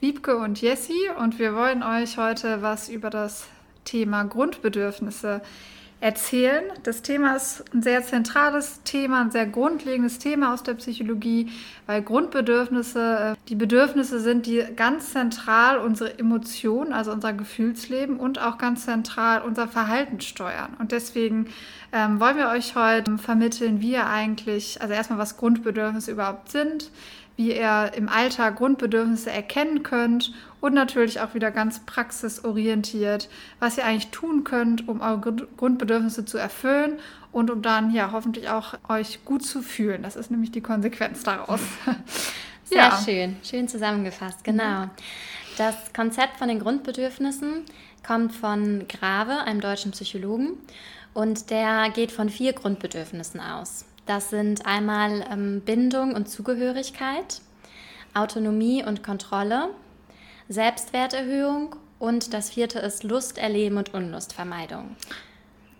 Wiebke und Jessie und wir wollen euch heute was über das Thema Grundbedürfnisse erzählen. Das Thema ist ein sehr zentrales Thema, ein sehr grundlegendes Thema aus der Psychologie, weil Grundbedürfnisse äh, die Bedürfnisse sind, die ganz zentral unsere Emotionen, also unser Gefühlsleben und auch ganz zentral unser Verhalten steuern. Und deswegen ähm, wollen wir euch heute vermitteln, wie ihr eigentlich, also erstmal was Grundbedürfnisse überhaupt sind, wie ihr im Alltag Grundbedürfnisse erkennen könnt und natürlich auch wieder ganz praxisorientiert, was ihr eigentlich tun könnt, um eure Grundbedürfnisse zu erfüllen und um dann ja hoffentlich auch euch gut zu fühlen. Das ist nämlich die Konsequenz daraus. Sehr ja. schön, schön zusammengefasst, genau. Das Konzept von den Grundbedürfnissen kommt von Grave, einem deutschen Psychologen, und der geht von vier Grundbedürfnissen aus. Das sind einmal ähm, Bindung und Zugehörigkeit, Autonomie und Kontrolle, Selbstwerterhöhung und das vierte ist Lust erleben und Unlustvermeidung.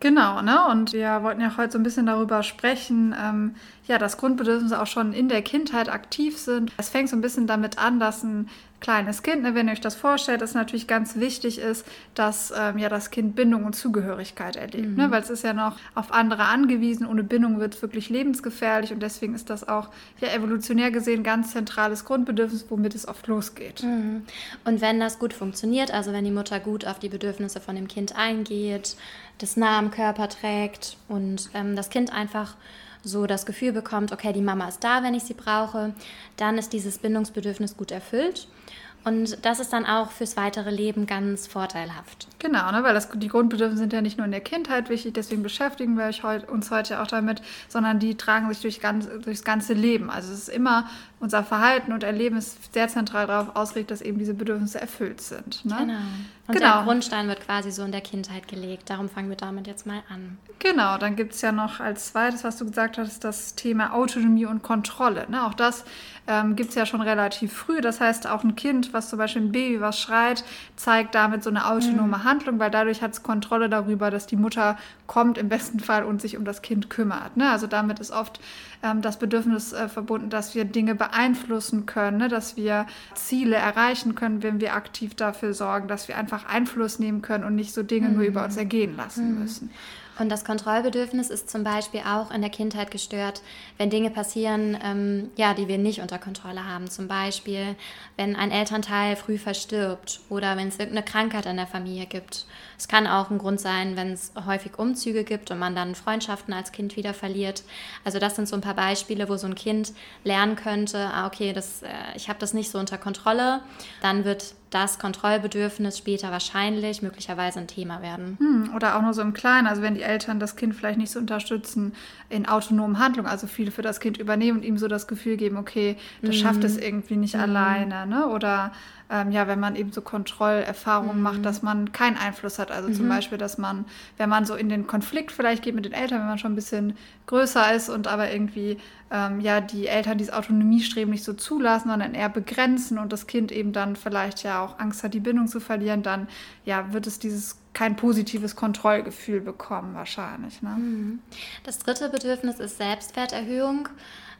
Genau, ne? Und wir wollten ja heute so ein bisschen darüber sprechen, ähm, ja, dass Grundbedürfnisse auch schon in der Kindheit aktiv sind. Es fängt so ein bisschen damit an, dass ein kleines Kind, ne, wenn ihr euch das vorstellt, dass natürlich ganz wichtig ist, dass ähm, ja das Kind Bindung und Zugehörigkeit erlebt, ne? mhm. ne, weil es ist ja noch auf andere angewiesen. Ohne Bindung wird es wirklich lebensgefährlich und deswegen ist das auch ja evolutionär gesehen ganz zentrales Grundbedürfnis, womit es oft losgeht. Mhm. Und wenn das gut funktioniert, also wenn die Mutter gut auf die Bedürfnisse von dem Kind eingeht, das nah am Körper trägt und ähm, das Kind einfach so das Gefühl bekommt, okay, die Mama ist da, wenn ich sie brauche, dann ist dieses Bindungsbedürfnis gut erfüllt. Und das ist dann auch fürs weitere Leben ganz vorteilhaft. Genau, ne, weil das, die Grundbedürfnisse sind ja nicht nur in der Kindheit wichtig, deswegen beschäftigen wir uns heute auch damit, sondern die tragen sich durch ganz, durchs ganze Leben. Also es ist immer unser Verhalten und Erleben ist sehr zentral darauf ausgerichtet, dass eben diese Bedürfnisse erfüllt sind. Ne? Genau. Und genau. der Grundstein wird quasi so in der Kindheit gelegt. Darum fangen wir damit jetzt mal an. Genau, dann gibt es ja noch als zweites, was du gesagt hast, das Thema Autonomie und Kontrolle. Ne? Auch das ähm, gibt es ja schon relativ früh. Das heißt, auch ein Kind, was zum Beispiel ein Baby was schreit, zeigt damit so eine autonome mhm. Handlung, weil dadurch hat es Kontrolle darüber, dass die Mutter kommt im besten Fall und sich um das Kind kümmert. Ne? Also damit ist oft ähm, das Bedürfnis äh, verbunden, dass wir Dinge beeinflussen können, ne? dass wir Ziele erreichen können, wenn wir aktiv dafür sorgen, dass wir einfach Einfluss nehmen können und nicht so Dinge mhm. nur über uns ergehen lassen mhm. müssen. Und das Kontrollbedürfnis ist zum Beispiel auch in der Kindheit gestört, wenn Dinge passieren, ähm, ja, die wir nicht unter Kontrolle haben. Zum Beispiel, wenn ein Elternteil früh verstirbt oder wenn es irgendeine Krankheit in der Familie gibt. Es kann auch ein Grund sein, wenn es häufig Umzüge gibt und man dann Freundschaften als Kind wieder verliert. Also das sind so ein paar Beispiele, wo so ein Kind lernen könnte, ah, okay, das, äh, ich habe das nicht so unter Kontrolle. Dann wird das Kontrollbedürfnis später wahrscheinlich möglicherweise ein Thema werden. Hm, oder auch nur so im Kleinen, also wenn die Eltern das Kind vielleicht nicht so unterstützen in autonomen Handlungen, also viel für das Kind übernehmen und ihm so das Gefühl geben, okay, das mhm. schafft es irgendwie nicht mhm. alleine, ne? Oder ähm, ja, wenn man eben so Kontrollerfahrungen mhm. macht, dass man keinen Einfluss hat. Also mhm. zum Beispiel, dass man, wenn man so in den Konflikt vielleicht geht mit den Eltern, wenn man schon ein bisschen größer ist und aber irgendwie ähm, ja die Eltern dieses Autonomiestreben nicht so zulassen, sondern eher begrenzen und das Kind eben dann vielleicht ja auch Angst hat, die Bindung zu verlieren, dann ja wird es dieses kein positives Kontrollgefühl bekommen wahrscheinlich. Ne? Mhm. Das dritte Bedürfnis ist Selbstwerterhöhung.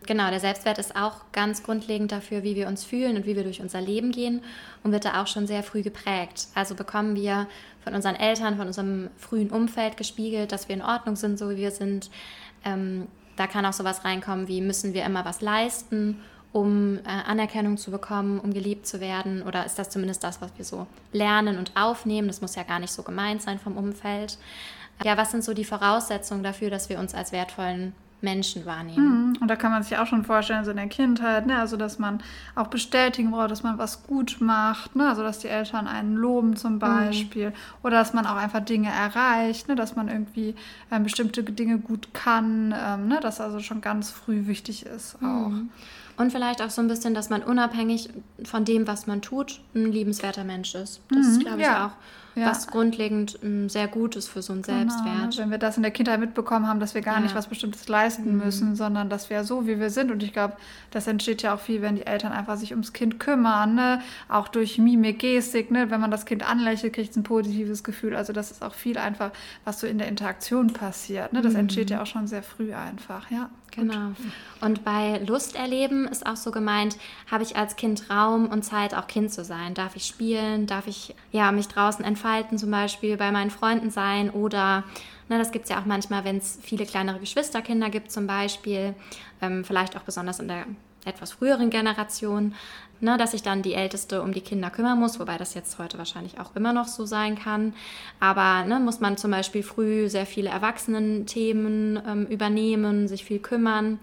Genau, der Selbstwert ist auch ganz grundlegend dafür, wie wir uns fühlen und wie wir durch unser Leben gehen und wird da auch schon sehr früh geprägt. Also bekommen wir von unseren Eltern, von unserem frühen Umfeld gespiegelt, dass wir in Ordnung sind, so wie wir sind. Ähm, da kann auch sowas reinkommen wie, müssen wir immer was leisten, um äh, Anerkennung zu bekommen, um geliebt zu werden? Oder ist das zumindest das, was wir so lernen und aufnehmen? Das muss ja gar nicht so gemeint sein vom Umfeld. Ja, was sind so die Voraussetzungen dafür, dass wir uns als wertvollen Menschen wahrnehmen. Mhm. Und da kann man sich auch schon vorstellen, so in der Kindheit, ne? also dass man auch bestätigen braucht, dass man was gut macht, ne? also dass die Eltern einen loben zum mhm. Beispiel mhm. oder dass man auch einfach Dinge erreicht, ne? dass man irgendwie ähm, bestimmte Dinge gut kann, ähm, ne? das also schon ganz früh wichtig ist auch. Mhm. Und vielleicht auch so ein bisschen, dass man unabhängig von dem, was man tut, ein liebenswerter Mensch ist. Das mhm, ist, glaube ich, ja. auch ja. was grundlegend ähm, sehr gut ist für so einen genau, Selbstwert. Wenn wir das in der Kindheit mitbekommen haben, dass wir gar ja. nicht was Bestimmtes leisten mhm. müssen, sondern dass wir so, wie wir sind. Und ich glaube, das entsteht ja auch viel, wenn die Eltern einfach sich ums Kind kümmern, ne? auch durch Mimik, Gestik. Ne? Wenn man das Kind anlächelt, kriegt es ein positives Gefühl. Also das ist auch viel einfach, was so in der Interaktion passiert. Ne? Das mhm. entsteht ja auch schon sehr früh einfach, ja. Genau. Und bei Lusterleben ist auch so gemeint, habe ich als Kind Raum und Zeit, auch Kind zu sein? Darf ich spielen? Darf ich ja, mich draußen entfalten, zum Beispiel bei meinen Freunden sein? Oder, na, das gibt es ja auch manchmal, wenn es viele kleinere Geschwisterkinder gibt, zum Beispiel, ähm, vielleicht auch besonders in der etwas früheren Generation, ne, dass sich dann die Älteste um die Kinder kümmern muss, wobei das jetzt heute wahrscheinlich auch immer noch so sein kann. Aber ne, muss man zum Beispiel früh sehr viele Erwachsenen-Themen ähm, übernehmen, sich viel kümmern.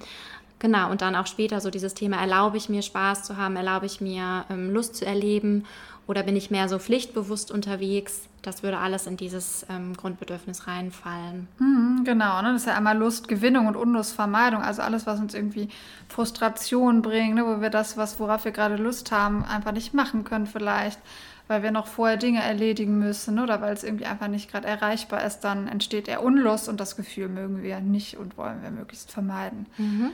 Genau, und dann auch später so dieses Thema, erlaube ich mir Spaß zu haben, erlaube ich mir ähm, Lust zu erleben oder bin ich mehr so pflichtbewusst unterwegs? Das würde alles in dieses ähm, Grundbedürfnis reinfallen. Mhm, genau, ne? das ist ja einmal Lustgewinnung und Unlustvermeidung. Also alles, was uns irgendwie Frustration bringt, ne? wo wir das, was, worauf wir gerade Lust haben, einfach nicht machen können vielleicht weil wir noch vorher Dinge erledigen müssen oder weil es irgendwie einfach nicht gerade erreichbar ist, dann entsteht eher Unlust und das Gefühl mögen wir nicht und wollen wir möglichst vermeiden. Mhm.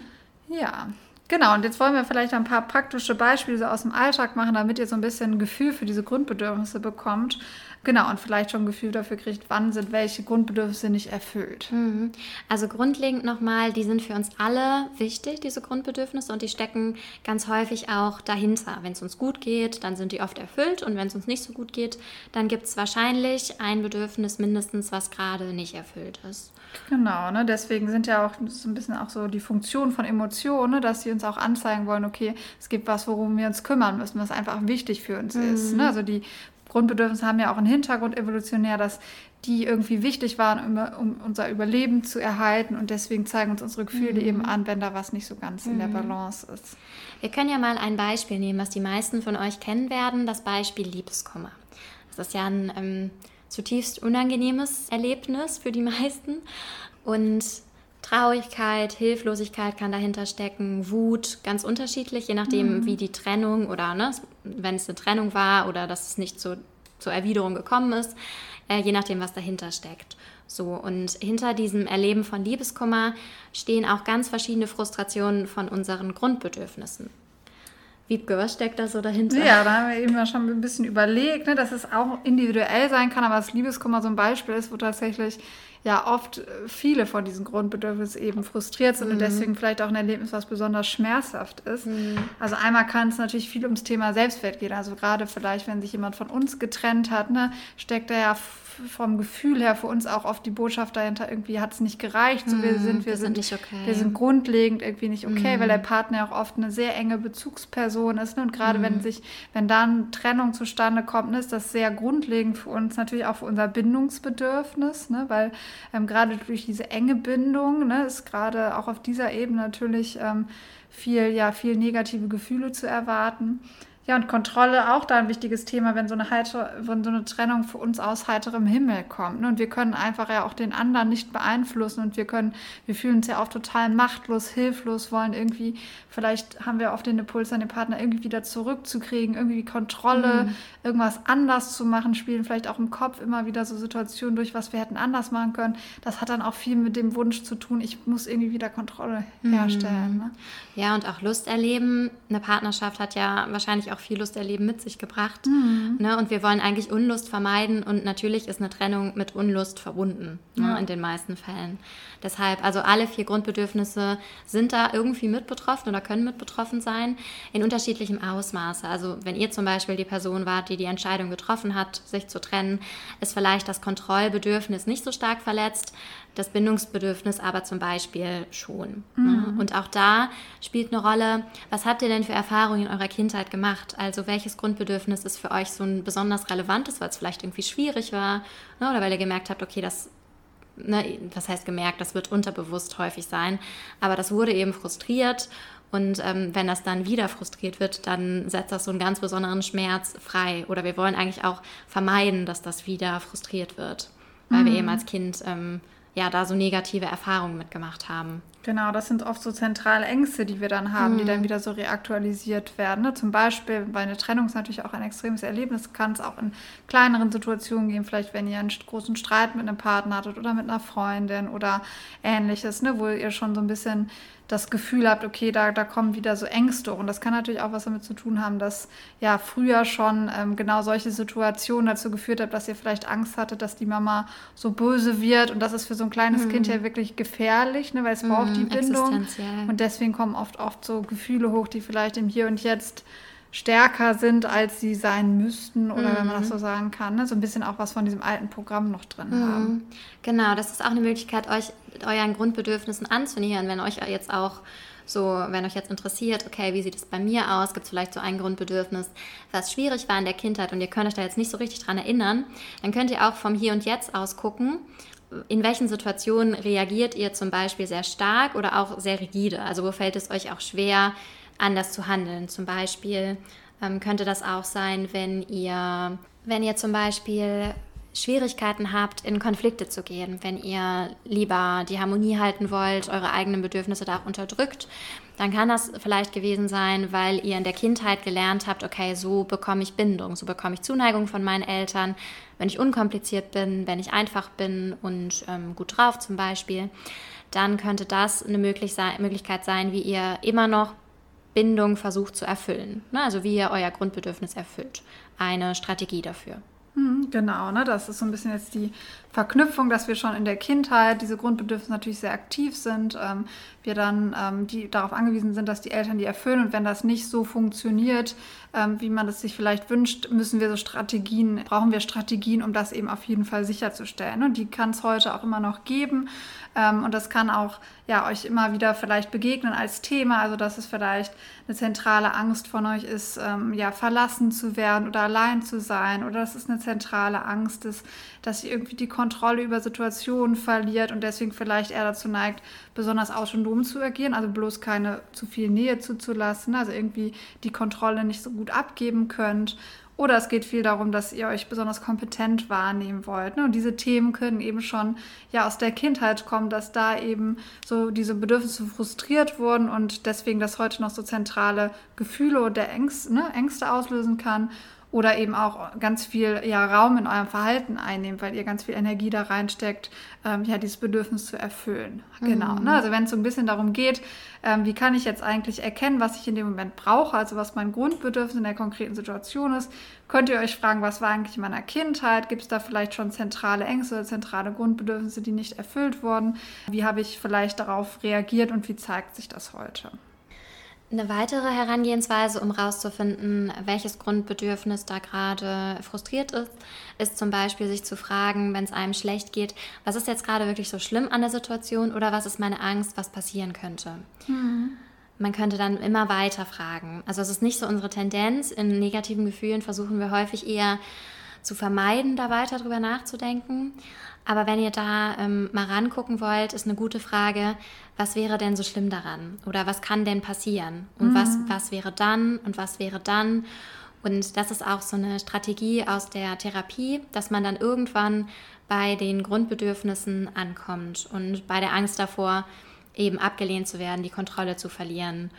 Ja, Genau, und jetzt wollen wir vielleicht ein paar praktische Beispiele so aus dem Alltag machen, damit ihr so ein bisschen ein Gefühl für diese Grundbedürfnisse bekommt. Genau, und vielleicht schon ein Gefühl dafür kriegt, wann sind welche Grundbedürfnisse nicht erfüllt. Mhm. Also grundlegend nochmal, die sind für uns alle wichtig, diese Grundbedürfnisse, und die stecken ganz häufig auch dahinter. Wenn es uns gut geht, dann sind die oft erfüllt, und wenn es uns nicht so gut geht, dann gibt es wahrscheinlich ein Bedürfnis mindestens, was gerade nicht erfüllt ist. Genau, ne? deswegen sind ja auch so ein bisschen auch so die Funktion von Emotionen, ne? dass sie uns auch anzeigen wollen, okay, es gibt was, worum wir uns kümmern müssen, was einfach wichtig für uns mhm. ist. Ne? Also die Grundbedürfnisse haben ja auch einen Hintergrund evolutionär, dass die irgendwie wichtig waren, um, um unser Überleben zu erhalten. Und deswegen zeigen uns unsere Gefühle mhm. eben an, wenn da was nicht so ganz mhm. in der mhm. Balance ist. Wir können ja mal ein Beispiel nehmen, was die meisten von euch kennen werden, das Beispiel Liebeskummer. Das ist ja ein ähm, zutiefst unangenehmes Erlebnis für die meisten. Und Traurigkeit, Hilflosigkeit kann dahinter stecken, Wut, ganz unterschiedlich, je nachdem, mhm. wie die Trennung oder ne, wenn es eine Trennung war oder dass es nicht zu, zur Erwiderung gekommen ist, äh, je nachdem, was dahinter steckt. So, und hinter diesem Erleben von Liebeskummer stehen auch ganz verschiedene Frustrationen von unseren Grundbedürfnissen. Wiebke, was steckt da so dahinter? Ja, da haben wir eben ja schon ein bisschen überlegt, ne, dass es auch individuell sein kann, aber das Liebeskummer so ein Beispiel ist, wo tatsächlich ja oft viele von diesen Grundbedürfnissen eben frustriert sind mhm. und deswegen vielleicht auch ein Erlebnis, was besonders schmerzhaft ist. Mhm. Also einmal kann es natürlich viel ums Thema Selbstwert gehen. Also gerade vielleicht, wenn sich jemand von uns getrennt hat, ne, steckt er ja vom Gefühl her für uns auch oft die Botschaft dahinter, irgendwie hat es nicht gereicht, so wir mhm, sind, wir, wir sind, sind okay. wir sind grundlegend irgendwie nicht okay, mm. weil der mhm. Partner auch oft eine sehr enge Bezugsperson ist. Ne? Und gerade mm. wenn mhm. sich, wenn dann Trennung zustande kommt, ne, ist das sehr grundlegend für uns, natürlich auch für unser Bindungsbedürfnis, ne? weil ähm, gerade durch diese enge Bindung ne, ist gerade auch auf dieser Ebene natürlich ähm, viel, ja, viel negative Gefühle zu erwarten. Ja, und Kontrolle auch da ein wichtiges Thema, wenn so eine, heiter, wenn so eine Trennung für uns aus heiterem Himmel kommt. Ne? Und wir können einfach ja auch den anderen nicht beeinflussen und wir können, wir fühlen uns ja auch total machtlos, hilflos, wollen irgendwie, vielleicht haben wir oft den Impuls an den Partner irgendwie wieder zurückzukriegen, irgendwie Kontrolle, mhm. irgendwas anders zu machen, spielen vielleicht auch im Kopf immer wieder so Situationen durch, was wir hätten anders machen können. Das hat dann auch viel mit dem Wunsch zu tun, ich muss irgendwie wieder Kontrolle mhm. herstellen. Mhm. Ne? Ja, und auch Lust erleben. Eine Partnerschaft hat ja wahrscheinlich auch viel Lust erleben mit sich gebracht. Mhm. Ne? Und wir wollen eigentlich Unlust vermeiden und natürlich ist eine Trennung mit Unlust verbunden, ne? ja. in den meisten Fällen. Deshalb, also alle vier Grundbedürfnisse sind da irgendwie mit betroffen oder können mit betroffen sein, in unterschiedlichem Ausmaße. Also wenn ihr zum Beispiel die Person wart, die die Entscheidung getroffen hat, sich zu trennen, ist vielleicht das Kontrollbedürfnis nicht so stark verletzt, das Bindungsbedürfnis aber zum Beispiel schon. Ne? Mhm. Und auch da spielt eine Rolle, was habt ihr denn für Erfahrungen in eurer Kindheit gemacht? Also welches Grundbedürfnis ist für euch so ein besonders relevantes, weil es vielleicht irgendwie schwierig war ne? oder weil ihr gemerkt habt, okay, das, ne, was heißt gemerkt, das wird unterbewusst häufig sein, aber das wurde eben frustriert und ähm, wenn das dann wieder frustriert wird, dann setzt das so einen ganz besonderen Schmerz frei. Oder wir wollen eigentlich auch vermeiden, dass das wieder frustriert wird, weil mhm. wir eben als Kind ähm, ja da so negative Erfahrungen mitgemacht haben. Genau, das sind oft so zentrale Ängste, die wir dann haben, mhm. die dann mhm. wieder so reaktualisiert werden. Ne? Zum Beispiel, bei einer Trennung ist natürlich auch ein extremes Erlebnis, kann es auch in kleineren Situationen gehen, vielleicht wenn ihr einen großen Streit mit einem Partner hattet oder mit einer Freundin oder ähnliches, ne? wo ihr schon so ein bisschen das Gefühl habt, okay, da, da kommen wieder so Ängste. Und das kann natürlich auch was damit zu tun haben, dass ja früher schon ähm, genau solche Situationen dazu geführt hat, dass ihr vielleicht Angst hattet, dass die Mama so böse wird. Und das ist für so ein kleines mhm. Kind ja wirklich gefährlich, ne, weil es mhm, braucht die Bindung. Und deswegen kommen oft, oft so Gefühle hoch, die vielleicht im Hier und Jetzt stärker sind, als sie sein müssten oder mhm. wenn man das so sagen kann. Ne? So ein bisschen auch was von diesem alten Programm noch drin mhm. haben. Genau, das ist auch eine Möglichkeit, euch euren Grundbedürfnissen anzunähern, wenn euch jetzt auch so, wenn euch jetzt interessiert, okay, wie sieht es bei mir aus? Gibt es vielleicht so ein Grundbedürfnis, was schwierig war in der Kindheit und ihr könnt euch da jetzt nicht so richtig dran erinnern, dann könnt ihr auch vom Hier und Jetzt aus gucken, in welchen Situationen reagiert ihr zum Beispiel sehr stark oder auch sehr rigide? Also wo fällt es euch auch schwer, anders zu handeln. Zum Beispiel ähm, könnte das auch sein, wenn ihr, wenn ihr zum Beispiel Schwierigkeiten habt, in Konflikte zu gehen, wenn ihr lieber die Harmonie halten wollt, eure eigenen Bedürfnisse da unterdrückt, dann kann das vielleicht gewesen sein, weil ihr in der Kindheit gelernt habt, okay, so bekomme ich Bindung, so bekomme ich Zuneigung von meinen Eltern, wenn ich unkompliziert bin, wenn ich einfach bin und ähm, gut drauf zum Beispiel, dann könnte das eine Möglichkeit sein, wie ihr immer noch Bindung versucht zu erfüllen. Ne? Also wie ihr euer Grundbedürfnis erfüllt. Eine Strategie dafür. Hm, genau, ne? das ist so ein bisschen jetzt die Verknüpfung, dass wir schon in der Kindheit diese Grundbedürfnisse natürlich sehr aktiv sind, ähm, wir dann ähm, die darauf angewiesen sind, dass die Eltern die erfüllen und wenn das nicht so funktioniert, ähm, wie man es sich vielleicht wünscht, müssen wir so Strategien, brauchen wir Strategien, um das eben auf jeden Fall sicherzustellen. Und die kann es heute auch immer noch geben. Ähm, und das kann auch ja, euch immer wieder vielleicht begegnen als Thema. Also, dass es vielleicht eine zentrale Angst von euch ist, ähm, ja, verlassen zu werden oder allein zu sein. Oder dass es eine zentrale Angst ist, dass ihr irgendwie die Kontrolle über Situationen verliert und deswegen vielleicht eher dazu neigt, besonders autonom zu agieren. Also bloß keine zu viel Nähe zuzulassen. Also irgendwie die Kontrolle nicht so gut abgeben könnt. Oder es geht viel darum, dass ihr euch besonders kompetent wahrnehmen wollt. Ne? Und diese Themen können eben schon ja aus der Kindheit kommen, dass da eben so diese Bedürfnisse frustriert wurden und deswegen das heute noch so zentrale Gefühle oder Ängste, ne, Ängste auslösen kann oder eben auch ganz viel ja, Raum in eurem Verhalten einnehmt, weil ihr ganz viel Energie da reinsteckt, ähm, ja, dieses Bedürfnis zu erfüllen. Mhm. Genau. Ne? Also wenn es so ein bisschen darum geht, ähm, wie kann ich jetzt eigentlich erkennen, was ich in dem Moment brauche, also was mein Grundbedürfnis in der konkreten Situation ist, könnt ihr euch fragen, was war eigentlich in meiner Kindheit? Gibt es da vielleicht schon zentrale Ängste oder zentrale Grundbedürfnisse, die nicht erfüllt wurden? Wie habe ich vielleicht darauf reagiert und wie zeigt sich das heute? Eine weitere Herangehensweise, um herauszufinden, welches Grundbedürfnis da gerade frustriert ist, ist zum Beispiel sich zu fragen, wenn es einem schlecht geht, was ist jetzt gerade wirklich so schlimm an der Situation oder was ist meine Angst, was passieren könnte. Mhm. Man könnte dann immer weiter fragen. Also es ist nicht so unsere Tendenz. In negativen Gefühlen versuchen wir häufig eher zu vermeiden, da weiter drüber nachzudenken. Aber wenn ihr da ähm, mal rangucken wollt, ist eine gute Frage, was wäre denn so schlimm daran? Oder was kann denn passieren? Und mhm. was, was wäre dann? Und was wäre dann? Und das ist auch so eine Strategie aus der Therapie, dass man dann irgendwann bei den Grundbedürfnissen ankommt und bei der Angst davor, eben abgelehnt zu werden, die Kontrolle zu verlieren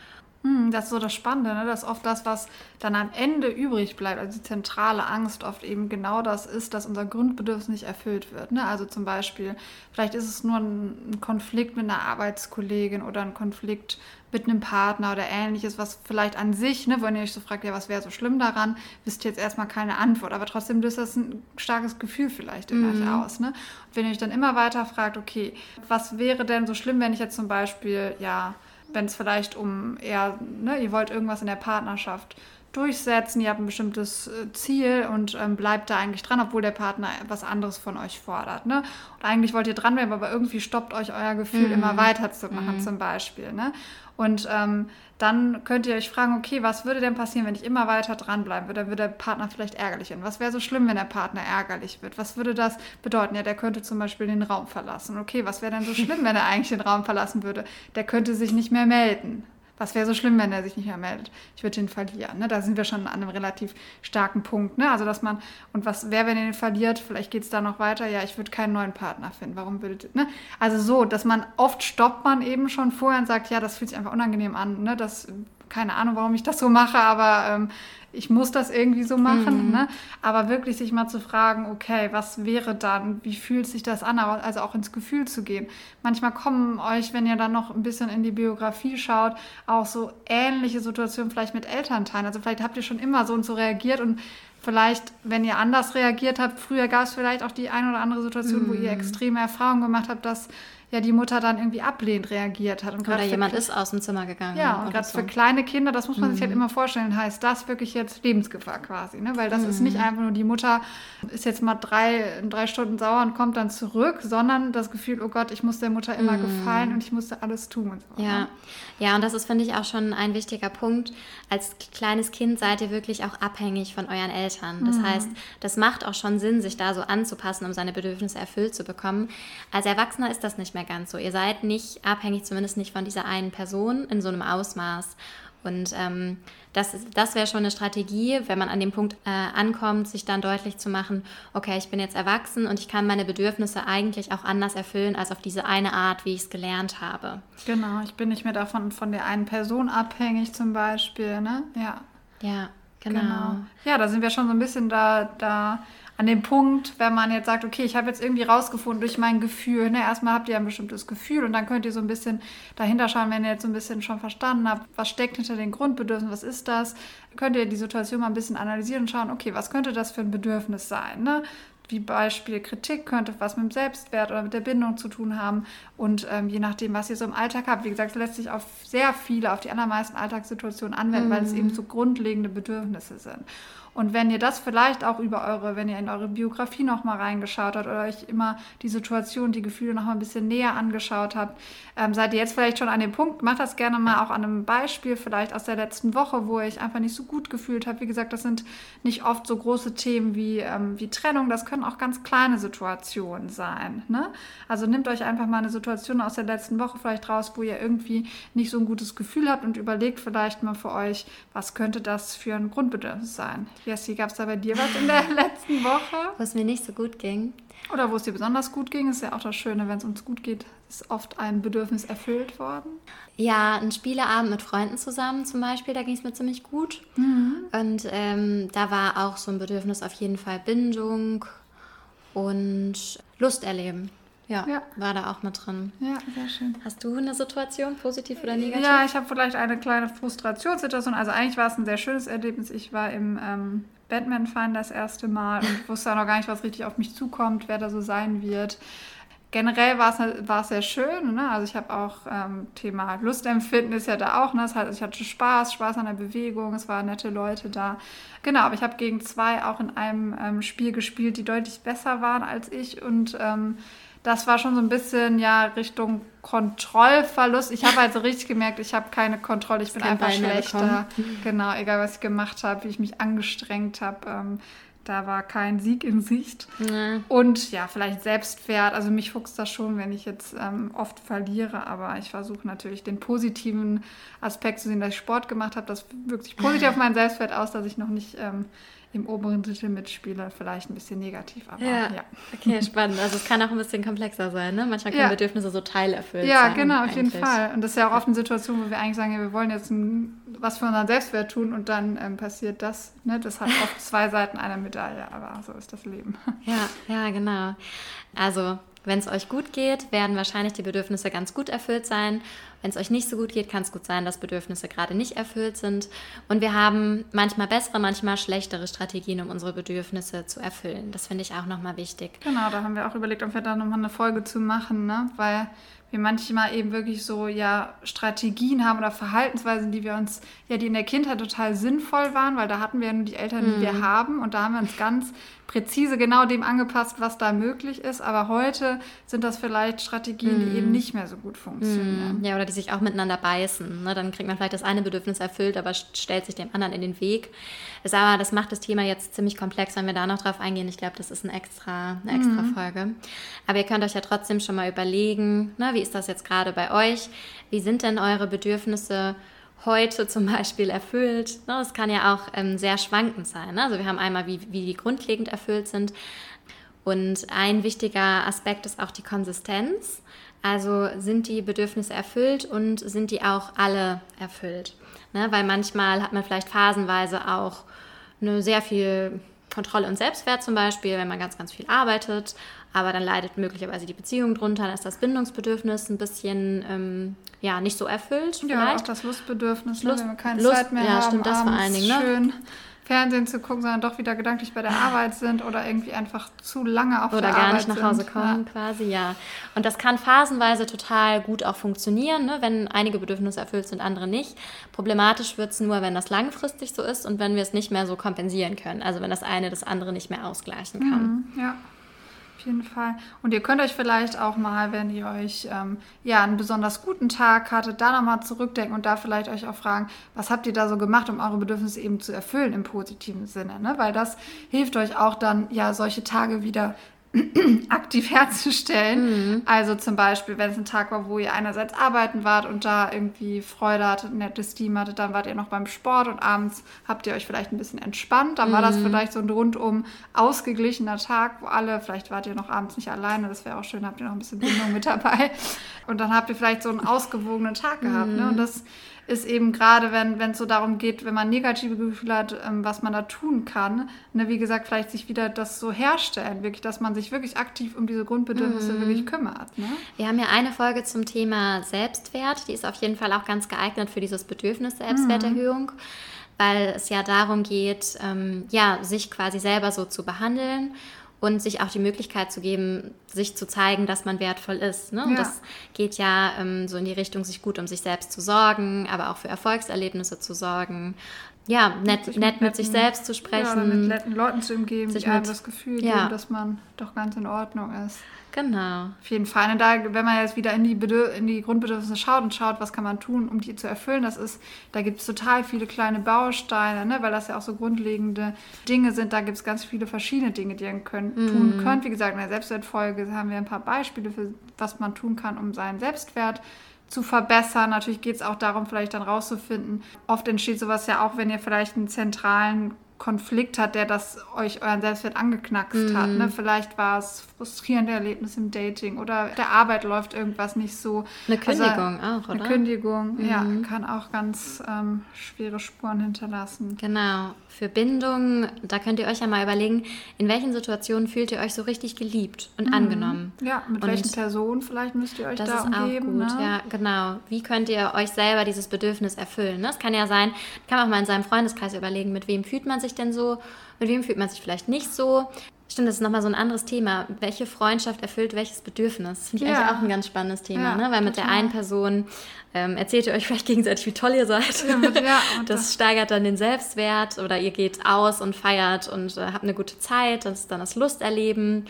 hm, das ist so das Spannende, ne? dass oft das, was dann am Ende übrig bleibt, also die zentrale Angst oft eben genau das ist, dass unser Grundbedürfnis nicht erfüllt wird. Ne? Also zum Beispiel, vielleicht ist es nur ein Konflikt mit einer Arbeitskollegin oder ein Konflikt mit einem Partner oder ähnliches, was vielleicht an sich, ne, wenn ihr euch so fragt, ja, was wäre so schlimm daran, wisst ihr jetzt erstmal keine Antwort, aber trotzdem löst das ein starkes Gefühl vielleicht in mhm. euch aus. Ne? Und wenn ihr euch dann immer weiter fragt, okay, was wäre denn so schlimm, wenn ich jetzt zum Beispiel, ja, wenn es vielleicht um eher, ne, ihr wollt irgendwas in der Partnerschaft durchsetzen, ihr habt ein bestimmtes äh, Ziel und ähm, bleibt da eigentlich dran, obwohl der Partner etwas anderes von euch fordert. Ne? Und eigentlich wollt ihr dranbleiben, aber irgendwie stoppt euch euer Gefühl, mhm. immer weiterzumachen, mhm. zum Beispiel. Ne? Und ähm, dann könnt ihr euch fragen, okay, was würde denn passieren, wenn ich immer weiter dranbleiben würde? Dann würde der Partner vielleicht ärgerlich werden. Was wäre so schlimm, wenn der Partner ärgerlich wird? Was würde das bedeuten? Ja, der könnte zum Beispiel den Raum verlassen. Okay, was wäre denn so schlimm, wenn er eigentlich den Raum verlassen würde? Der könnte sich nicht mehr melden Was wäre so schlimm, wenn er sich nicht mehr meldet? Ich würde ihn verlieren. Ne? Da sind wir schon an einem relativ starken Punkt. Ne? Also, dass man, und was wäre, wenn er ihn verliert? Vielleicht geht es da noch weiter. Ja, ich würde keinen neuen Partner finden. Warum würdet ne? Also so, dass man oft stoppt man eben schon vorher und sagt, ja, das fühlt sich einfach unangenehm an. Ne? Das, keine Ahnung, warum ich das so mache, aber ähm, ich muss das irgendwie so machen. Mhm. Ne? Aber wirklich sich mal zu fragen, okay, was wäre dann? Wie fühlt sich das an? Also auch ins Gefühl zu gehen. Manchmal kommen euch, wenn ihr dann noch ein bisschen in die Biografie schaut, auch so ähnliche Situationen vielleicht mit Elternteilen. Also vielleicht habt ihr schon immer so und so reagiert und vielleicht, wenn ihr anders reagiert habt, früher gab es vielleicht auch die eine oder andere Situation, mhm. wo ihr mhm. extreme Erfahrungen gemacht habt, dass ja die Mutter dann irgendwie ablehnend reagiert hat. Und Oder jemand ist aus dem Zimmer gegangen. Ja, und gerade so. für kleine Kinder, das muss man mhm. sich halt mhm. immer vorstellen, heißt das wirklich jetzt Lebensgefahr quasi. Ne? Weil das mhm. ist nicht mhm. einfach nur die Mutter ist jetzt mal drei, drei Stunden sauer und kommt dann zurück, sondern das Gefühl, oh Gott, ich muss der Mutter immer mhm. gefallen und ich musste alles tun. Und so, ja. Ne? ja, und das ist, finde ich, auch schon ein wichtiger Punkt. Als kleines Kind seid ihr wirklich auch abhängig von euren Eltern. Das mhm. heißt, das macht auch schon Sinn, sich da so anzupassen, um seine Bedürfnisse erfüllt zu bekommen. Als Erwachsener ist das nicht mehr ganz so. Ihr seid nicht abhängig, zumindest nicht von dieser einen Person in so einem Ausmaß. Und ähm, das, das wäre schon eine Strategie, wenn man an dem Punkt äh, ankommt, sich dann deutlich zu machen, okay, ich bin jetzt erwachsen und ich kann meine Bedürfnisse eigentlich auch anders erfüllen als auf diese eine Art, wie ich es gelernt habe. Genau, ich bin nicht mehr davon von der einen Person abhängig zum Beispiel, ne? Ja. Ja, genau. genau. Ja, da sind wir schon so ein bisschen da, da an dem Punkt, wenn man jetzt sagt, okay, ich habe jetzt irgendwie rausgefunden durch mein Gefühl, ne, erstmal habt ihr ein bestimmtes Gefühl und dann könnt ihr so ein bisschen dahinter schauen, wenn ihr jetzt so ein bisschen schon verstanden habt, was steckt hinter den Grundbedürfnissen, was ist das, könnt ihr die Situation mal ein bisschen analysieren und schauen, okay, was könnte das für ein Bedürfnis sein, ne? wie Beispiel Kritik könnte was mit dem Selbstwert oder mit der Bindung zu tun haben. Und ähm, je nachdem, was ihr so im Alltag habt, wie gesagt, lässt sich auf sehr viele, auf die allermeisten Alltagssituationen anwenden, mm. weil es mhm. eben so grundlegende Bedürfnisse sind. Und wenn ihr das vielleicht auch über eure, wenn ihr in eure Biografie nochmal reingeschaut habt oder euch immer die Situation, die Gefühle nochmal ein bisschen näher angeschaut habt, ähm, seid ihr jetzt vielleicht schon an dem Punkt, macht das gerne mal auch an einem Beispiel, vielleicht aus der letzten Woche, wo ihr euch einfach nicht so gut gefühlt habt. Wie gesagt, das sind nicht oft so große Themen wie, ähm, wie Trennung, das können auch ganz kleine Situationen sein. Ne? Also nehmt euch einfach mal eine Situation aus der letzten Woche vielleicht raus, wo ihr irgendwie nicht so ein gutes Gefühl habt und überlegt vielleicht mal für euch, was könnte das für ein Grundbedürfnis sein. Jessie, gab es da bei dir was in der letzten Woche? Wo es mir nicht so gut ging. Oder wo es dir besonders gut ging, ist ja auch das Schöne, wenn es uns gut geht, ist oft ein Bedürfnis erfüllt worden. Ja, ein Spieleabend mit Freunden zusammen zum Beispiel, da ging es mir ziemlich gut. Mhm. Und ähm, da war auch so ein Bedürfnis auf jeden Fall Bindung und Lust erleben. Ja, ja, war da auch mit drin. Ja, sehr schön. Hast du eine Situation, positiv oder negativ? Ja, ich habe vielleicht eine kleine Frustrationssituation. Also eigentlich war es ein sehr schönes Erlebnis. Ich war im ähm, Batman-Fan das erste Mal und wusste noch gar nicht, was richtig auf mich zukommt, wer da so sein wird. Generell war es, war es sehr schön. Ne? Also ich habe auch ähm, Thema Lustempfinden ist ja da auch. Ne? Heißt, ich hatte Spaß, Spaß an der Bewegung, es waren nette Leute da. Genau, aber ich habe gegen zwei auch in einem ähm, Spiel gespielt, die deutlich besser waren als ich und ähm, das war schon so ein bisschen ja Richtung Kontrollverlust. Ich habe also richtig gemerkt, ich habe keine Kontrolle, ich bin einfach schlechter. Genau, egal was ich gemacht habe, wie ich mich angestrengt habe. Ähm, da war kein Sieg in Sicht. Nee. Und ja, vielleicht Selbstwert. Also mich fuchst das schon, wenn ich jetzt ähm, oft verliere. Aber ich versuche natürlich den positiven Aspekt zu sehen, dass ich Sport gemacht habe. Das wirkt sich positiv auf meinen Selbstwert aus, dass ich noch nicht ähm, im oberen Drittel mitspiele, vielleicht ein bisschen negativ. Aber ja. ja. Okay, spannend. Also es kann auch ein bisschen komplexer sein. Ne? Manchmal können ja. Bedürfnisse so teilerfüllt ja, sein. Ja, genau, auf eigentlich. jeden Fall. Und das ist ja auch oft eine Situation, wo wir eigentlich sagen, ja, wir wollen jetzt ein, was für unseren Selbstwert tun und dann ähm, passiert das. Ne? Das hat oft zwei Seiten einer Medaille, aber so ist das Leben. Ja, ja, genau. Also wenn es euch gut geht, werden wahrscheinlich die Bedürfnisse ganz gut erfüllt sein. Wenn es euch nicht so gut geht, kann es gut sein, dass Bedürfnisse gerade nicht erfüllt sind. Und wir haben manchmal bessere, manchmal schlechtere Strategien, um unsere Bedürfnisse zu erfüllen. Das finde ich auch nochmal wichtig. Genau, da haben wir auch überlegt, ob wir da nochmal eine Folge zu machen, ne? weil wir manchmal eben wirklich so ja Strategien haben oder Verhaltensweisen, die wir uns, ja, die in der Kindheit total sinnvoll waren, weil da hatten wir ja nur die Eltern, die mhm. wir haben und da haben wir uns ganz präzise genau dem angepasst, was da möglich ist. Aber heute sind das vielleicht Strategien, die eben mhm. nicht mehr so gut funktionieren. Ja, oder die sich auch miteinander beißen. Ne? Dann kriegt man vielleicht das eine Bedürfnis erfüllt, aber stellt sich dem anderen in den Weg. Das, aber das macht das Thema jetzt ziemlich komplex, wenn wir da noch drauf eingehen. Ich glaube, das ist ein extra, eine extra mhm. Folge. Aber ihr könnt euch ja trotzdem schon mal überlegen, ne, wie ist das jetzt gerade bei euch? Wie sind denn eure Bedürfnisse? heute zum Beispiel erfüllt. Das kann ja auch ähm, sehr schwankend sein. Ne? Also wir haben einmal, wie, wie die grundlegend erfüllt sind. Und ein wichtiger Aspekt ist auch die Konsistenz. Also sind die Bedürfnisse erfüllt und sind die auch alle erfüllt? Ne? Weil manchmal hat man vielleicht phasenweise auch eine sehr viel Kontrolle und Selbstwert zum Beispiel, wenn man ganz, ganz viel arbeitet, aber dann leidet möglicherweise die Beziehung drunter, dann ist das Bindungsbedürfnis ein bisschen ähm, ja, nicht so erfüllt. Ja, vielleicht. auch das Lustbedürfnis, Lust, ne, wenn wir keine Lust, Zeit mehr ja, haben, stimmt, das vor allen Dingen, ne? schön Fernsehen zu gucken, sondern doch wieder gedanklich bei der Arbeit sind oder irgendwie einfach zu lange auf oder der gar Arbeit nicht nach Hause sind. kommen, Ja. quasi, ja. Und das kann phasenweise total gut auch funktionieren, ne? wenn einige Bedürfnisse erfüllt sind, andere nicht. Problematisch wird es nur, wenn das langfristig so ist und wenn wir es nicht mehr so kompensieren können. Also wenn das eine das andere nicht mehr ausgleichen kann. Mhm, Ja, jeden Fall. Und ihr könnt euch vielleicht auch mal, wenn ihr euch ähm, ja einen besonders guten Tag hattet, da nochmal zurückdenken und da vielleicht euch auch fragen, was habt ihr da so gemacht, um eure Bedürfnisse eben zu erfüllen im positiven Sinne, ne? Weil das hilft euch auch dann ja solche Tage wieder aktiv herzustellen. Also zum Beispiel, wenn es ein Tag war, wo ihr einerseits arbeiten wart und da irgendwie Freude hattet, ein nettes Team hattet, dann wart ihr noch beim Sport und abends habt ihr euch vielleicht ein bisschen entspannt. Dann war das vielleicht so ein rundum ausgeglichener Tag, wo alle, vielleicht wart ihr noch abends nicht alleine, das wäre auch schön, habt ihr noch ein bisschen Bindung mit dabei. Und dann habt ihr vielleicht so einen ausgewogenen Tag gehabt. Ne? Und das ist eben gerade, wenn es so darum geht, wenn man negative Gefühle hat, ähm, was man da tun kann. Ne, wie gesagt, vielleicht sich wieder das so herstellen, wirklich, dass man sich wirklich aktiv um diese Grundbedürfnisse wirklich kümmert. Ne? Wir haben ja eine Folge zum Thema Selbstwert. Die ist auf jeden Fall auch ganz geeignet für dieses Bedürfnis Selbstwerterhöhung, weil es ja darum geht, ähm, ja, sich quasi selber so zu behandeln und sich auch die Möglichkeit zu geben, sich zu zeigen, dass man wertvoll ist. Ne? Und Ja. das geht ja ähm, so in die Richtung, sich gut um sich selbst zu sorgen, aber auch für Erfolgserlebnisse zu sorgen. Ja, nett, Sich nett mit sich netten- selbst zu Ja, oder mit sprechen. netten Leuten zu umgeben, Sich die einem mit- das Gefühl ja. geben, dass man doch ganz in Ordnung ist. genau. Auf jeden Fall. Und da, wenn man jetzt wieder in die, Bedür in die Grundbedürfnisse schaut und schaut, was kann man tun, um die zu erfüllen, das ist, da gibt es total viele kleine Bausteine, ne? weil das ja auch so grundlegende Dinge sind. Da gibt es ganz viele verschiedene Dinge, die ihr könnt, tun könnt. Wie gesagt, in der Selbstwertfolge haben wir ein paar Beispiele für, was man tun kann, um seinen Selbstwert zu verbessern. Natürlich geht es auch darum, vielleicht dann rauszufinden. Oft entsteht sowas ja auch, wenn ihr vielleicht einen zentralen Konflikt hat, der das euch euren Selbstwert angeknackst hat. Ne? Vielleicht war es frustrierende Erlebnis im Dating oder der Arbeit läuft irgendwas nicht so. Eine Also, Kündigung auch, Eine oder? Kündigung, ja, kann auch ganz ähm, schwere Spuren hinterlassen. Genau, für Bindung, da könnt ihr euch ja mal überlegen, in welchen Situationen fühlt ihr euch so richtig geliebt und angenommen. Ja, mit Und welchen Personen vielleicht müsst ihr euch Das da ist auch gut, ne? ja, genau. Wie könnt ihr euch selber dieses Bedürfnis erfüllen? Ne? Es kann ja sein, kann man auch mal in seinem Freundeskreis überlegen, mit wem fühlt man sich denn so, mit wem fühlt man sich vielleicht nicht so. Stimmt, das ist nochmal so ein anderes Thema. Welche Freundschaft erfüllt welches Bedürfnis? Finde ich Ja. eigentlich auch ein ganz spannendes Thema, Ja, ne? weil mit der einen Person ähm, erzählt ihr euch vielleicht gegenseitig, wie toll ihr seid. Ja, das das- steigert dann den Selbstwert oder ihr geht aus und feiert und äh, habt eine gute Zeit, das ist dann das Lusterleben.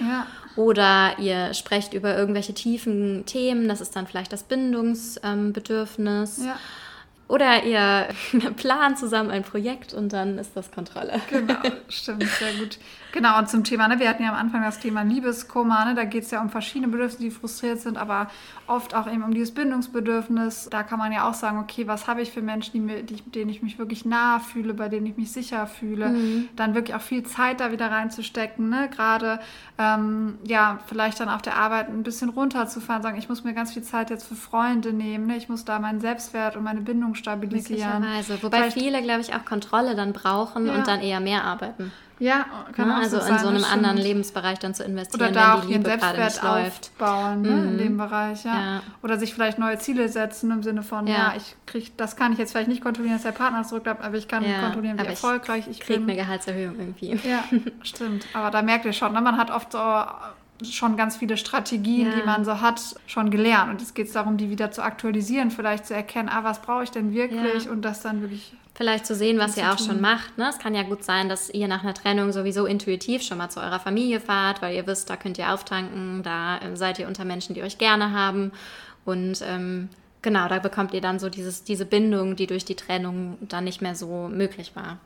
Oder ihr sprecht über irgendwelche tiefen Themen, das ist dann vielleicht das Bindungsbedürfnis. Ähm. Oder ihr plant zusammen ein Projekt und dann ist das Kontrolle. Genau, stimmt, sehr gut. Genau, und zum Thema, ne, wir hatten ja am Anfang das Thema Liebeskummer, ne, da geht es ja um verschiedene Bedürfnisse, die frustriert sind, aber oft auch eben um dieses Bindungsbedürfnis. Da kann man ja auch sagen, okay, was habe ich für Menschen, die mir, die, denen ich mich wirklich nah fühle, bei denen ich mich sicher fühle. Dann wirklich auch viel Zeit da wieder reinzustecken, ne? gerade ähm, ja, vielleicht dann auf der Arbeit ein bisschen runterzufahren, sagen, ich muss mir ganz viel Zeit jetzt für Freunde nehmen, ne? ich muss da meinen Selbstwert und meine Bindung stabilisieren. Wobei Vielleicht- viele, glaube ich, auch Kontrolle dann brauchen Ja. und dann eher mehr arbeiten. Ja, kann Ne? auch Also so in so einem anderen. Lebensbereich dann zu Oder investieren, da auch wenn die ihren Liebe gerade nicht Selbstwert läuft. aufbauen ne, in Mhm. dem Bereich, ja. Ja. Oder sich vielleicht neue Ziele setzen im Sinne von, ja, Ja. ich krieg, das kann ich jetzt vielleicht nicht kontrollieren, dass der Partner es zurückbleibt, aber ich kann Ja, kontrollieren, wie aber ich erfolgreich ich, Kriegt bin. eine Gehaltserhöhung irgendwie. Ja, stimmt. Aber da merkt ihr schon, ne? man hat oft so schon ganz viele Strategien, Ja. die man so hat, schon gelernt. Und jetzt geht es darum, die wieder zu aktualisieren, vielleicht zu erkennen, ah, was brauche ich denn wirklich Ja. und das dann wirklich Vielleicht zu sehen, was ihr auch tun. schon macht. Ne? Es kann ja gut sein, dass ihr nach einer Trennung sowieso intuitiv schon mal zu eurer Familie fahrt, weil ihr wisst, da könnt ihr auftanken, da ähm, seid ihr unter Menschen, die euch gerne haben. Und ähm, genau, da bekommt ihr dann so dieses, diese Bindung, die durch die Trennung dann nicht mehr so möglich war.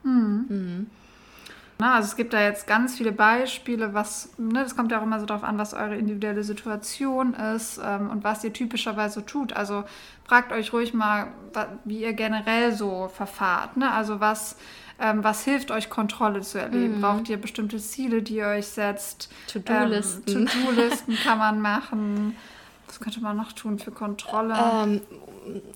Na, also es gibt da jetzt ganz viele Beispiele, was, ne, das kommt ja auch immer so darauf an, was eure individuelle Situation ist ähm, und was ihr typischerweise tut. Also fragt euch ruhig mal, wie ihr generell so verfahrt. Ne? Also was, ähm, was hilft euch, Kontrolle zu erleben? Mhm. Braucht ihr bestimmte Ziele, die ihr euch setzt? To-Do-Listen. Ähm, To-Do-Listen kann man machen. Was könnte man noch tun für Kontrolle? Ähm,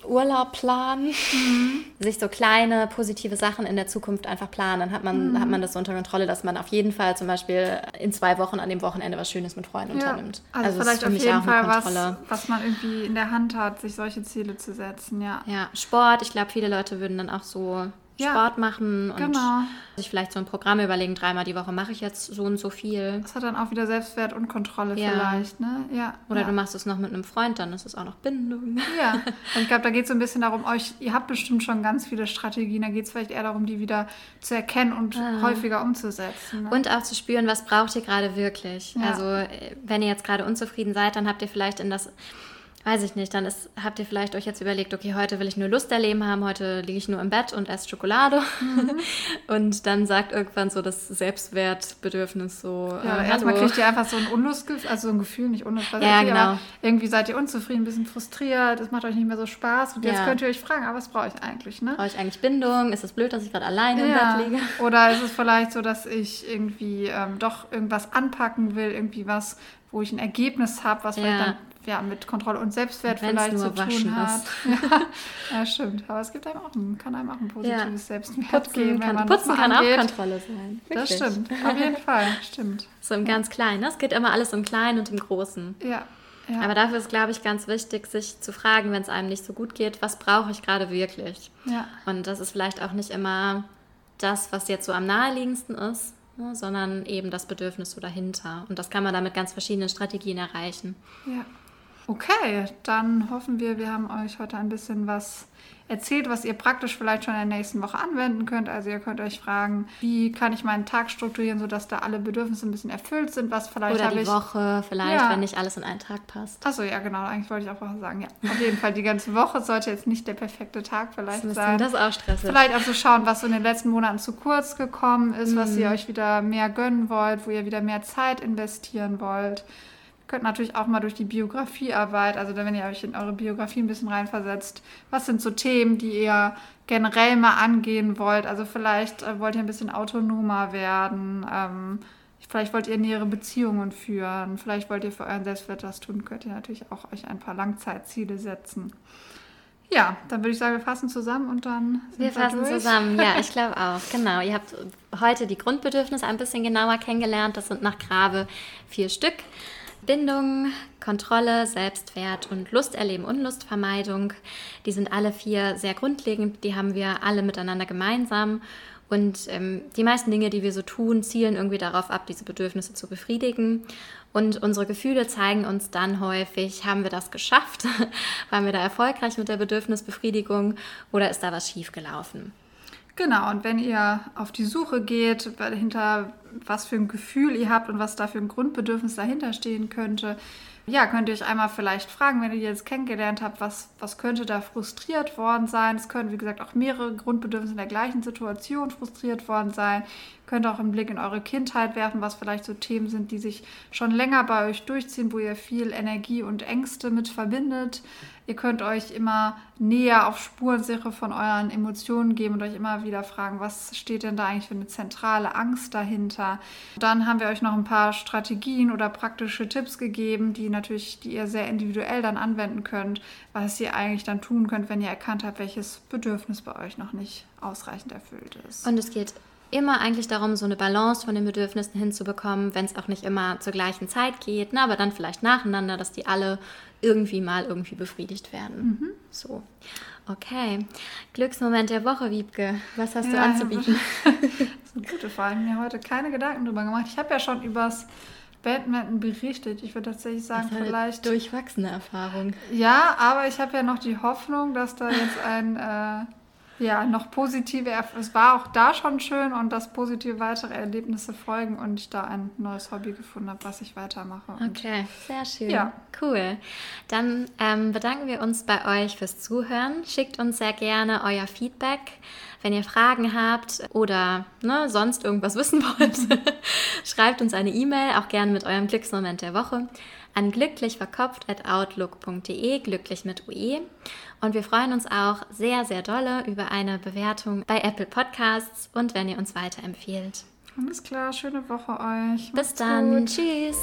Urlaub planen, mhm. sich so kleine positive Sachen in der Zukunft einfach planen. Dann hat man, mhm. hat man das so unter Kontrolle, dass man auf jeden Fall zum Beispiel in zwei Wochen an dem Wochenende was Schönes mit Freunden ja. unternimmt. Also, also vielleicht auf jeden Fall was, was man irgendwie in der Hand hat, sich solche Ziele zu setzen, ja. Ja, Sport. Ich glaube, viele Leute würden dann auch so ja, Sport machen und genau. sich vielleicht so ein Programm überlegen, dreimal die Woche mache ich jetzt so und so viel. Das hat dann auch wieder Selbstwert und Kontrolle ja. vielleicht, ne? Ja. Oder ja. du machst es noch mit einem Freund, dann ist es auch noch Bindung. Ja, und ich glaube, da geht es so ein bisschen darum, euch, ihr habt bestimmt schon ganz viele Strategien, da geht es vielleicht eher darum, die wieder zu erkennen und ah. häufiger umzusetzen. Ne? Und auch zu spüren, was braucht ihr gerade wirklich. Also äh, wenn ihr jetzt gerade unzufrieden seid, dann habt ihr vielleicht in das weiß ich nicht, dann ist, habt ihr vielleicht euch jetzt überlegt, okay, heute will ich nur Lust erleben haben, heute liege ich nur im Bett und esse Schokolade. Mhm. Und dann sagt irgendwann so das Selbstwertbedürfnis so. Ja, äh, erstmal kriegt ihr einfach so ein Unlustgefühl, also so ein Gefühl, nicht Unlust, ja, okay, genau. irgendwie seid ihr unzufrieden, ein bisschen frustriert, es macht euch nicht mehr so Spaß und jetzt ja. könnt ihr euch fragen, aber was brauche ich eigentlich, ne? Brauche ich eigentlich Bindung? Ist es blöd, dass ich gerade alleine ja. im Bett liege? Oder ist es vielleicht so, dass ich irgendwie ähm, doch irgendwas anpacken will, irgendwie was, wo ich ein Ergebnis habe, was vielleicht dann ja, mit Kontrolle und Selbstwert und vielleicht zu tun hat. Ja, ja, stimmt. Aber es gibt einem auch ein, kann einem auch ein positives ja. Selbstwert Putzen geben. Kann, wenn man Putzen kann angeht. auch Kontrolle sein. Wirklich. Das stimmt. Auf jeden Fall. Stimmt. So im ganz Kleinen. Ne? Es geht immer alles im Kleinen und im Großen. Ja. Ja. Aber dafür ist, glaube ich, ganz wichtig, sich zu fragen, wenn es einem nicht so gut geht, was brauche ich gerade wirklich? Ja. Und das ist vielleicht auch nicht immer das, was jetzt so am naheliegendsten ist, ne, sondern eben das Bedürfnis so dahinter. Und das kann man da mit ganz verschiedenen Strategien erreichen. Ja. Okay, dann hoffen wir, wir haben euch heute ein bisschen was erzählt, was ihr praktisch vielleicht schon in der nächsten Woche anwenden könnt. Also ihr könnt euch fragen, wie kann ich meinen Tag strukturieren, sodass da alle Bedürfnisse ein bisschen erfüllt sind, was vielleicht Oder die ich, Woche vielleicht, ja. wenn nicht alles in einen Tag passt. Achso, ja genau, eigentlich wollte ich auch was sagen. Ja, auf jeden Fall, die ganze Woche sollte jetzt nicht der perfekte Tag vielleicht das sein. Das auch stressig. Vielleicht auch so schauen, was so in den letzten Monaten zu kurz gekommen ist, mhm. was ihr euch wieder mehr gönnen wollt, wo ihr wieder mehr Zeit investieren wollt könnt natürlich auch mal durch die Biografiearbeit, also wenn ihr euch in eure Biografie ein bisschen reinversetzt, was sind so Themen, die ihr generell mal angehen wollt? Also vielleicht äh, wollt ihr ein bisschen autonomer werden, ähm, vielleicht wollt ihr nähere Beziehungen führen, vielleicht wollt ihr für euren Selbstwert was tun, könnt ihr natürlich auch euch ein paar Langzeitziele setzen. Ja, dann würde ich sagen, wir fassen zusammen und dann. wir fassen durch. zusammen, ja, ich glaube auch. Genau. Ihr habt heute die Grundbedürfnisse ein bisschen genauer kennengelernt. Das sind nach Grabe vier Stück. Bindung, Kontrolle, Selbstwert und Lusterleben und Lustvermeidung. Die sind alle vier sehr grundlegend, die haben wir alle miteinander gemeinsam. Und ähm, die meisten Dinge, die wir so tun, zielen irgendwie darauf ab, diese Bedürfnisse zu befriedigen. Und unsere Gefühle zeigen uns dann häufig, haben wir das geschafft? Waren wir da erfolgreich mit der Bedürfnisbefriedigung oder ist da was schiefgelaufen? Genau, und wenn ihr auf die Suche geht, hinter was für ein Gefühl ihr habt und was da für ein Grundbedürfnis dahinter stehen könnte, ja, könnt ihr euch einmal vielleicht fragen, wenn ihr die jetzt kennengelernt habt, was, was könnte da frustriert worden sein. Es können, wie gesagt, auch mehrere Grundbedürfnisse in der gleichen Situation frustriert worden sein. Könnt auch einen Blick in eure Kindheit werfen, was vielleicht so Themen sind, die sich schon länger bei euch durchziehen, wo ihr viel Energie und Ängste mit verbindet. Ihr könnt euch immer näher auf Spurensuche von euren Emotionen geben und euch immer wieder fragen, was steht denn da eigentlich für eine zentrale Angst dahinter. Dann haben wir euch noch ein paar Strategien oder praktische Tipps gegeben, die natürlich, die ihr sehr individuell dann anwenden könnt, was ihr eigentlich dann tun könnt, wenn ihr erkannt habt, welches Bedürfnis bei euch noch nicht ausreichend erfüllt ist. Und es geht immer eigentlich darum, so eine Balance von den Bedürfnissen hinzubekommen, wenn es auch nicht immer zur gleichen Zeit geht, ne, aber dann vielleicht nacheinander, dass die alle irgendwie mal irgendwie befriedigt werden. Mhm. So. Okay. Glücksmoment der Woche, Wiebke. Was hast ja, du anzubieten? das ist eine gute Frage. Ich habe mir heute keine Gedanken drüber gemacht. Ich habe ja schon übers Badminton berichtet. Ich würde tatsächlich sagen, das vielleicht. Durchwachsene Erfahrung. Ja, aber ich habe ja noch die Hoffnung, dass da jetzt ein. Äh, ja, noch positive, es war auch da schon schön und dass positive weitere Erlebnisse folgen und ich da ein neues Hobby gefunden habe, was ich weitermache. Okay, sehr schön. Ja. Cool. Dann ähm, bedanken wir uns bei euch fürs Zuhören. Schickt uns sehr gerne euer Feedback. Wenn ihr Fragen habt oder ne, sonst irgendwas wissen wollt, schreibt uns eine E-Mail, auch gerne mit eurem Glücksmoment der Woche an glücklichverkopft.outlook.de, glücklich mit UE. Und wir freuen uns auch sehr, sehr dolle über eine Bewertung bei Apple Podcasts und wenn ihr uns weiterempfehlt. Alles klar, schöne Woche euch. Bis dann. Gut. Tschüss.